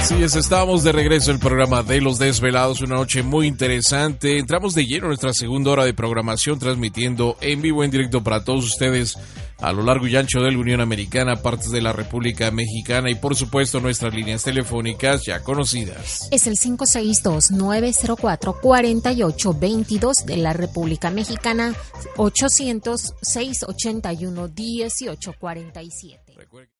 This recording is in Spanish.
Así es, estamos de regreso el programa de Los Desvelados, una noche muy interesante. Entramos de lleno en nuestra segunda hora de programación, transmitiendo en vivo, en directo para todos ustedes a lo largo y ancho de la Unión Americana, partes de la República Mexicana y por supuesto nuestras líneas telefónicas ya conocidas. Es el 562-904-4822 de la República Mexicana, 800-681-1847.